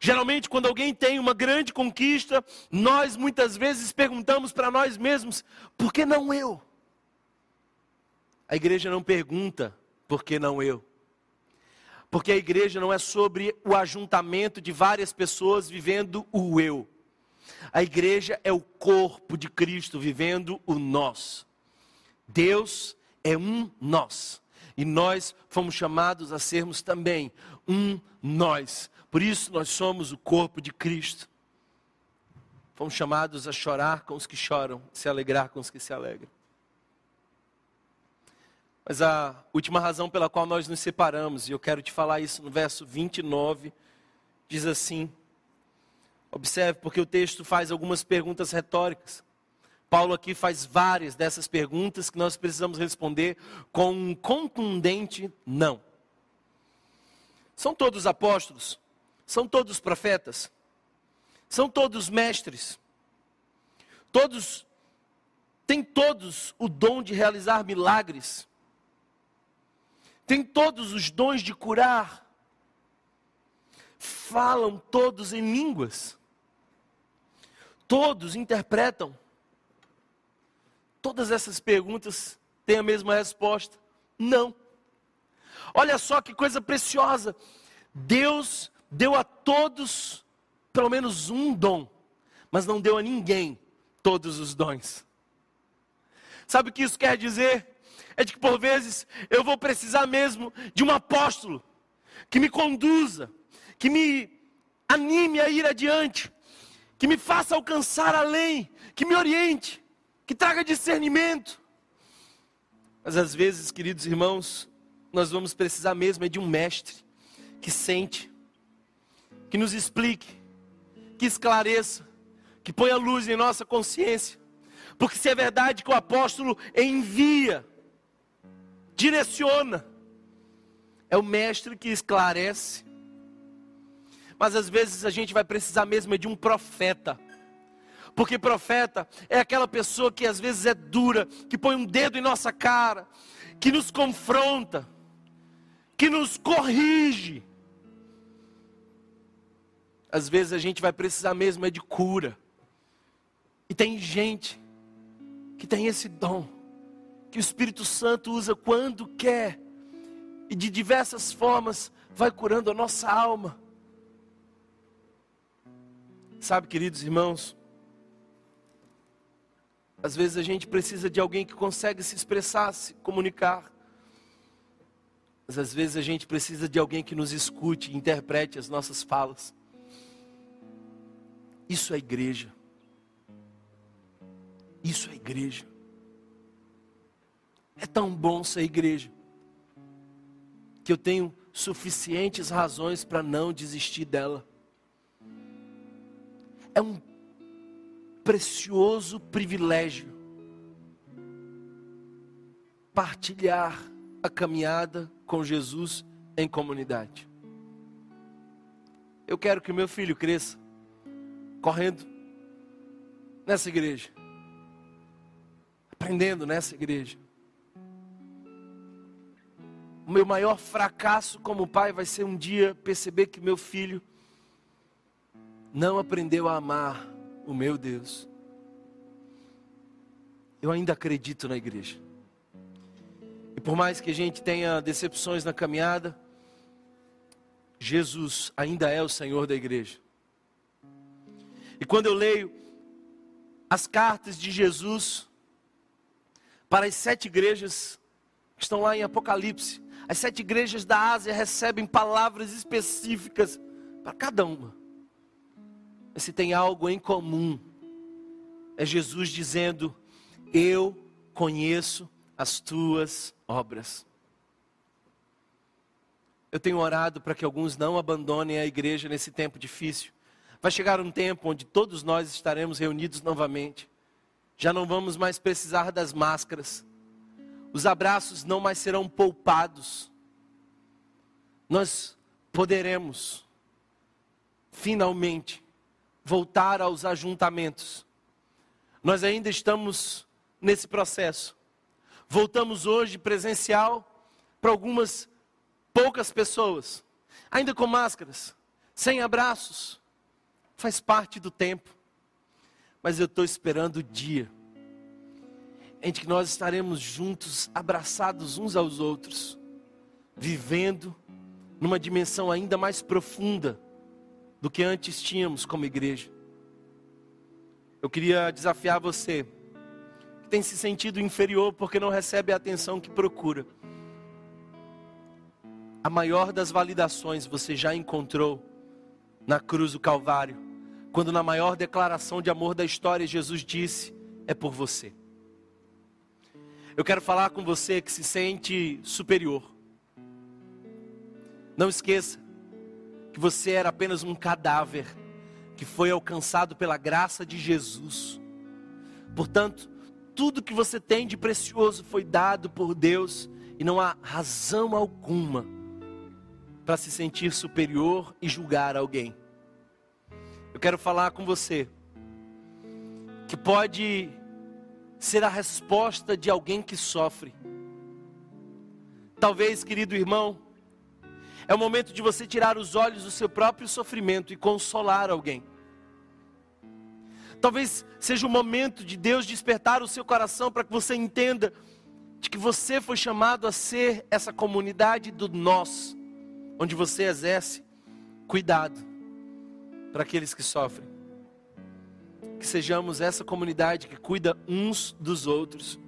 Geralmente, quando alguém tem uma grande conquista, nós muitas vezes perguntamos para nós mesmos: por que não eu? A igreja não pergunta por que não eu. Porque a igreja não é sobre o ajuntamento de várias pessoas vivendo o eu. A igreja é o corpo de Cristo vivendo o nós. Deus é um nós. E nós fomos chamados a sermos também um nós. Por isso nós somos o corpo de Cristo. Fomos chamados a chorar com os que choram, se alegrar com os que se alegram. Mas a última razão pela qual nós nos separamos, e eu quero te falar isso no verso 29, diz assim: observe, porque o texto faz algumas perguntas retóricas. Paulo aqui faz várias dessas perguntas que nós precisamos responder com um contundente não. São todos apóstolos? São todos profetas? São todos mestres? Todos têm todos o dom de realizar milagres? têm todos os dons de curar, falam todos em línguas, todos interpretam. Todas essas perguntas têm a mesma resposta: não. Olha só que coisa preciosa. Deus deu a todos pelo menos um dom, mas não deu a ninguém todos os dons. Sabe o que isso quer dizer? é de que por vezes eu vou precisar mesmo de um apóstolo que me conduza, que me anime a ir adiante, que me faça alcançar além, que me oriente, que traga discernimento. Mas às vezes, queridos irmãos, nós vamos precisar mesmo é de um mestre que sente, que nos explique, que esclareça, que ponha luz em nossa consciência. Porque se é verdade que o apóstolo envia, direciona, é o mestre que esclarece. Mas às vezes a gente vai precisar mesmo é de um profeta. Porque profeta é aquela pessoa que às vezes é dura, que põe um dedo em nossa cara, que nos confronta, que nos corrige. Às vezes a gente vai precisar mesmo é de cura. E tem gente que tem esse dom que o Espírito Santo usa quando quer e de diversas formas vai curando a nossa alma. Sabe, queridos irmãos, às vezes a gente precisa de alguém que consegue se expressar, se comunicar. Mas às vezes a gente precisa de alguém que nos escute interprete as nossas falas. Isso é igreja. Isso é igreja. É tão bom ser igreja, que eu tenho suficientes razões para não desistir dela. É um precioso privilégio partilhar a caminhada com Jesus em comunidade. Eu quero que meu filho cresça correndo nessa igreja, aprendendo nessa igreja. O meu maior fracasso como pai vai ser um dia perceber que meu filho não aprendeu a amar o meu Deus. Eu ainda acredito na igreja. E por mais que a gente tenha decepções na caminhada, Jesus ainda é o Senhor da igreja. E quando eu leio as cartas de Jesus para as sete igrejas que estão lá em Apocalipse, as sete igrejas da Ásia recebem palavras específicas para cada uma. Se tem algo em comum, é Jesus dizendo: Eu conheço as tuas obras. Eu tenho orado para que alguns não abandonem a igreja nesse tempo difícil. Vai chegar um tempo onde todos nós estaremos reunidos novamente. Já não vamos mais precisar das máscaras os abraços não mais serão poupados. Nós poderemos finalmente voltar aos ajuntamentos. Nós ainda estamos nesse processo. Voltamos hoje presencial para algumas poucas pessoas, ainda com máscaras, sem abraços. Faz parte do tempo. Mas eu estou esperando o dia em que nós estaremos juntos, abraçados uns aos outros, vivendo numa dimensão ainda mais profunda do que antes tínhamos como igreja. Eu queria desafiar você, que tem se sentido inferior porque não recebe a atenção que procura. A maior das validações você já encontrou na cruz do Calvário, quando na maior declaração de amor da história Jesus disse: É por você. Eu quero falar com você que se sente superior. Não esqueça que você era apenas um cadáver que foi alcançado pela graça de Jesus. Portanto, tudo que você tem de precioso foi dado por Deus e não há razão alguma para se sentir superior e julgar alguém. Eu quero falar com você que pode ser a resposta de alguém que sofre. Talvez, querido irmão, é o momento de você tirar os olhos do seu próprio sofrimento e consolar alguém. Talvez seja o momento de Deus despertar o seu coração para que você entenda de que você foi chamado a ser essa comunidade do nós, onde você exerce cuidado para aqueles que sofrem que sejamos essa comunidade que cuida uns dos outros.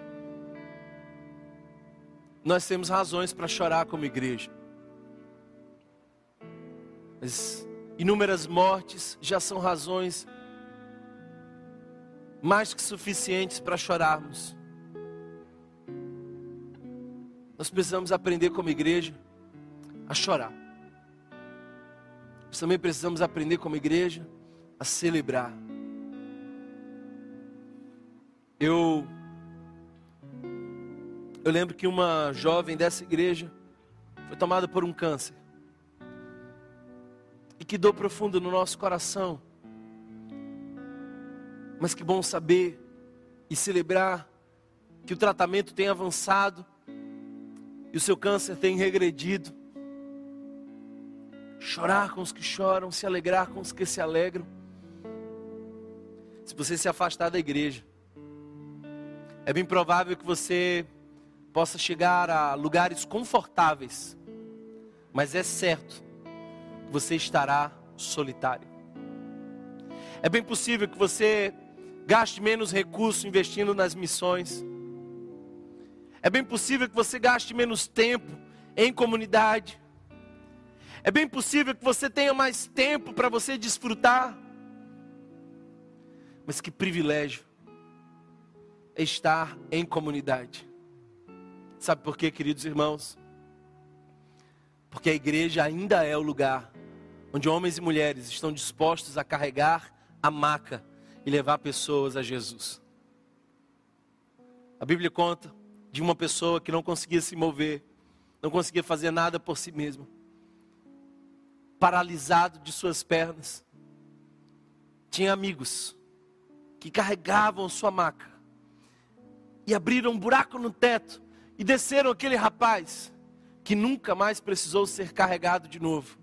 Nós temos razões para chorar como igreja. As inúmeras mortes já são razões mais que suficientes para chorarmos. Nós precisamos aprender como igreja a chorar. Nós também precisamos aprender como igreja a celebrar. Eu eu lembro que uma jovem dessa igreja foi tomada por um câncer. Que dor profundo no nosso coração. Mas que bom saber e celebrar que o tratamento tem avançado e o seu câncer tem regredido. Chorar com os que choram, se alegrar com os que se alegram. Se você se afastar da igreja, é bem provável que você possa chegar a lugares confortáveis, mas é certo você estará solitário. É bem possível que você gaste menos recursos investindo nas missões. É bem possível que você gaste menos tempo em comunidade. É bem possível que você tenha mais tempo para você desfrutar. Mas que privilégio estar em comunidade. Sabe por quê, queridos irmãos? Porque a igreja ainda é o lugar onde homens e mulheres estão dispostos a carregar a maca e levar pessoas a Jesus. A Bíblia conta de uma pessoa que não conseguia se mover, não conseguia fazer nada por si mesma, paralisado de suas pernas. Tinha amigos que carregavam sua maca e abriram um buraco no teto e desceram aquele rapaz que nunca mais precisou ser carregado de novo,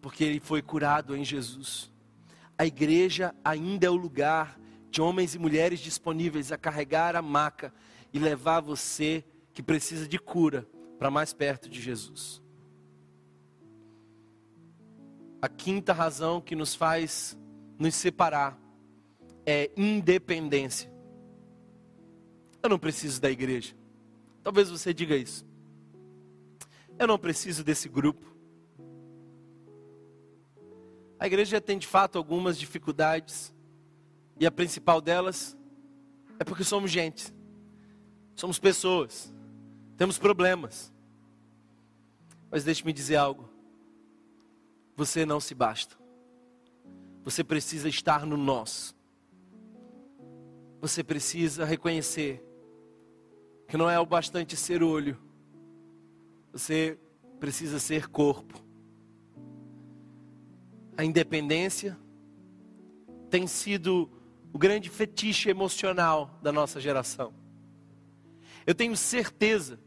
porque ele foi curado em Jesus. A igreja ainda é o lugar de homens e mulheres disponíveis a carregar a maca e levar você que precisa de cura para mais perto de Jesus. A quinta razão que nos faz nos separar é independência. Eu não preciso da igreja. Talvez você diga isso. Eu não preciso desse grupo. A igreja tem de fato algumas dificuldades, e a principal delas é porque somos gente, somos pessoas, temos problemas. Mas deixe-me dizer algo: você não se basta, você precisa estar no nós, você precisa reconhecer que não é o bastante ser olho, você precisa ser corpo. A independência tem sido o grande fetiche emocional da nossa geração. Eu tenho certeza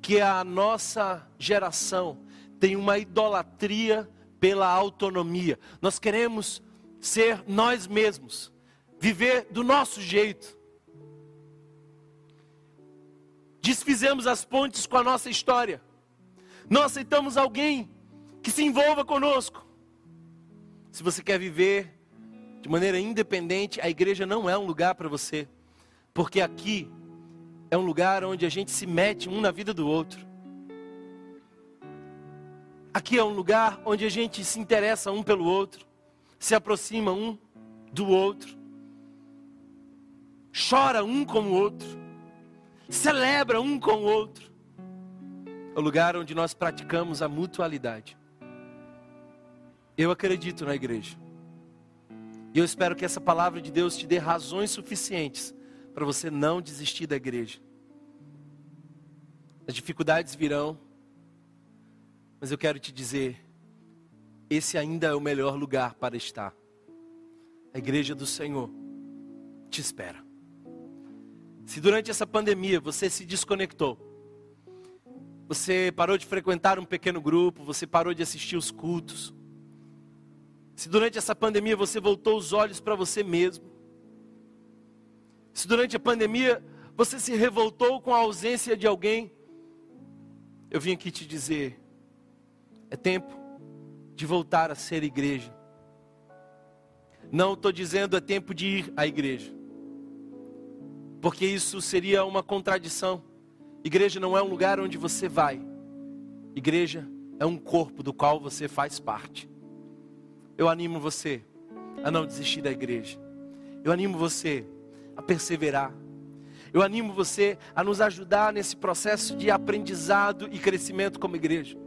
que a nossa geração tem uma idolatria pela autonomia. Nós queremos ser nós mesmos, viver do nosso jeito. desfizemos as pontes com a nossa história. Não aceitamos alguém que se envolva conosco. Se você quer viver de maneira independente, a igreja não é um lugar para você, porque aqui é um lugar onde a gente se mete um na vida do outro. Aqui é um lugar onde a gente se interessa um pelo outro, se aproxima um do outro, chora um com o outro celebra um com o outro. É o lugar onde nós praticamos a mutualidade. Eu acredito na igreja. E eu espero que essa palavra de Deus te dê razões suficientes para você não desistir da igreja. As dificuldades virão, mas eu quero te dizer: esse ainda é o melhor lugar para estar. A igreja do Senhor te espera. Se durante essa pandemia você se desconectou, você parou de frequentar um pequeno grupo, você parou de assistir os cultos, se durante essa pandemia você voltou os olhos para você mesmo, se durante a pandemia você se revoltou com a ausência de alguém, eu vim aqui te dizer: é tempo de voltar a ser igreja. Não estou dizendo é tempo de ir à igreja porque isso seria uma contradição. Igreja não é um lugar onde você vai, igreja é um corpo do qual você faz parte. Eu animo você a não desistir da igreja, eu animo você a perseverar, eu animo você a nos ajudar nesse processo de aprendizado e crescimento como igreja.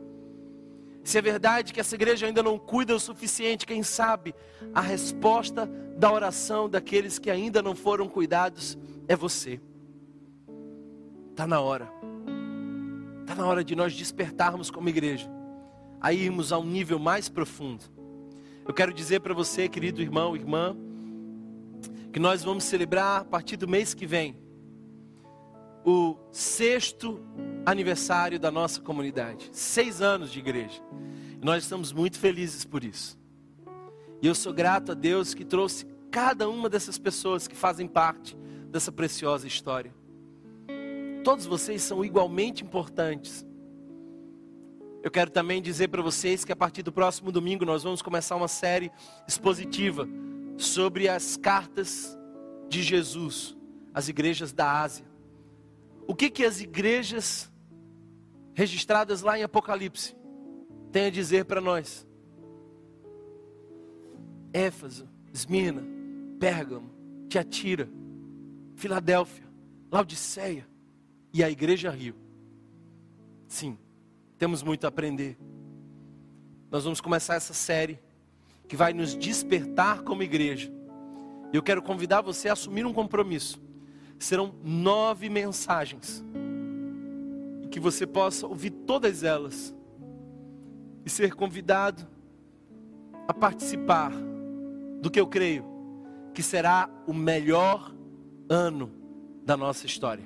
Se é verdade que essa igreja ainda não cuida o suficiente, quem sabe a resposta da oração daqueles que ainda não foram cuidados é você. Está na hora. Está na hora de nós despertarmos como igreja, a irmos a um nível mais profundo. Eu quero dizer para você, querido irmão, irmã, que nós vamos celebrar a partir do mês que vem o sexto aniversário da nossa comunidade. Seis anos de igreja. E nós estamos muito felizes por isso. E eu sou grato a Deus que trouxe cada uma dessas pessoas que fazem parte dessa preciosa história. Todos vocês são igualmente importantes. Eu quero também dizer para vocês que a partir do próximo domingo nós vamos começar uma série expositiva sobre as cartas de Jesus às igrejas da Ásia. O que que as igrejas registradas lá em Apocalipse têm a dizer para nós? Éfaso, Esmina, Pérgamo, Tiatira. Filadélfia, Laodiceia e a Igreja Rio. Sim, Temos muito a aprender. Nós vamos começar essa série que vai nos despertar como igreja. Eu quero convidar você a assumir um compromisso. Serão nove mensagens. E que você possa ouvir todas elas. E ser convidado a participar do que eu creio que será o melhor ano da nossa história.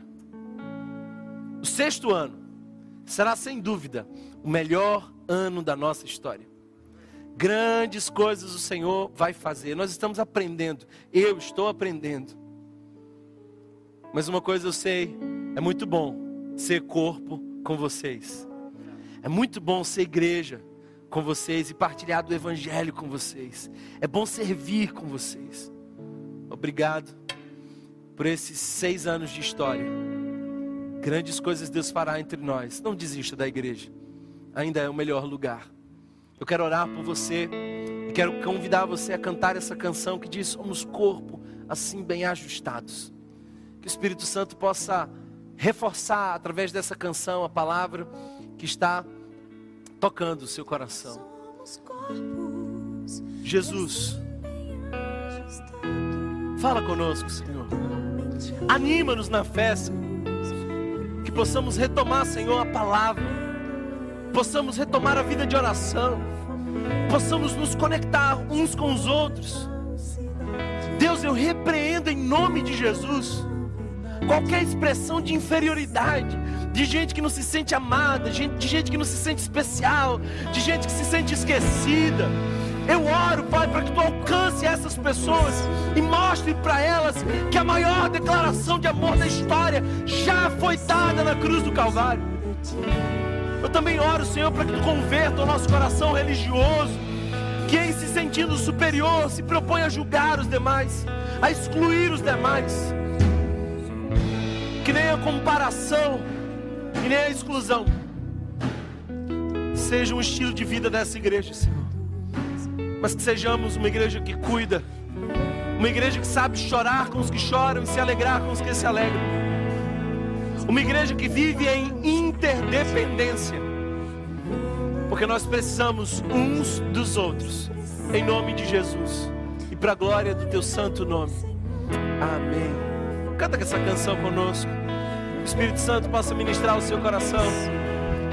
O sexto ano será sem dúvida o melhor ano da nossa história. Grandes coisas o Senhor vai fazer. Nós estamos aprendendo. Eu estou aprendendo. Mas uma coisa eu sei: é muito bom ser corpo com vocês. É muito bom ser igreja com vocês e partilhar do Evangelho com vocês. É bom servir com vocês. Obrigado por esses seis anos de história. Grandes coisas Deus fará entre nós. Não desista da igreja. Ainda é o melhor lugar. Eu quero orar por você e quero convidar você a cantar essa canção que diz: Somos corpo assim bem ajustados. Que o Espírito Santo possa reforçar através dessa canção a palavra que está tocando o seu coração. Jesus, fala conosco, Senhor. Anima-nos na festa. Que possamos retomar, Senhor, a palavra possamos retomar a vida de oração, possamos nos conectar uns com os outros. Deus, eu repreendo em nome de Jesus qualquer expressão de inferioridade, de gente que não se sente amada, de gente que não se sente especial, de gente que se sente esquecida. Oro, Pai, para que tu alcance essas pessoas e mostre para elas que a maior declaração de amor da história já foi dada na cruz do Calvário. Eu também oro, Senhor, para que tu converta o nosso coração religioso, que em se sentindo superior se propõe a julgar os demais, a excluir os demais. Que nem a comparação, que nem a exclusão seja um estilo de vida dessa igreja, Senhor. Mas que sejamos uma igreja que cuida, uma igreja que sabe chorar com os que choram e se alegrar com os que se alegram uma igreja que vive em interdependência. Porque nós precisamos uns dos outros. Em nome de Jesus. E para a glória do teu santo nome. Amém. Canta essa canção conosco. O Espírito Santo possa ministrar o seu coração.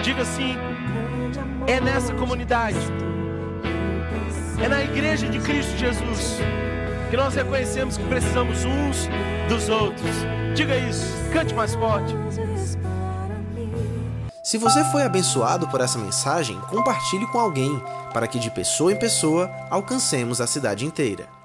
Diga assim: é nessa comunidade, é na igreja de Cristo Jesus, que nós reconhecemos que precisamos uns dos outros. Diga isso, cante mais forte. Se você foi abençoado por essa mensagem, compartilhe com alguém, para que de pessoa em pessoa alcancemos a cidade inteira.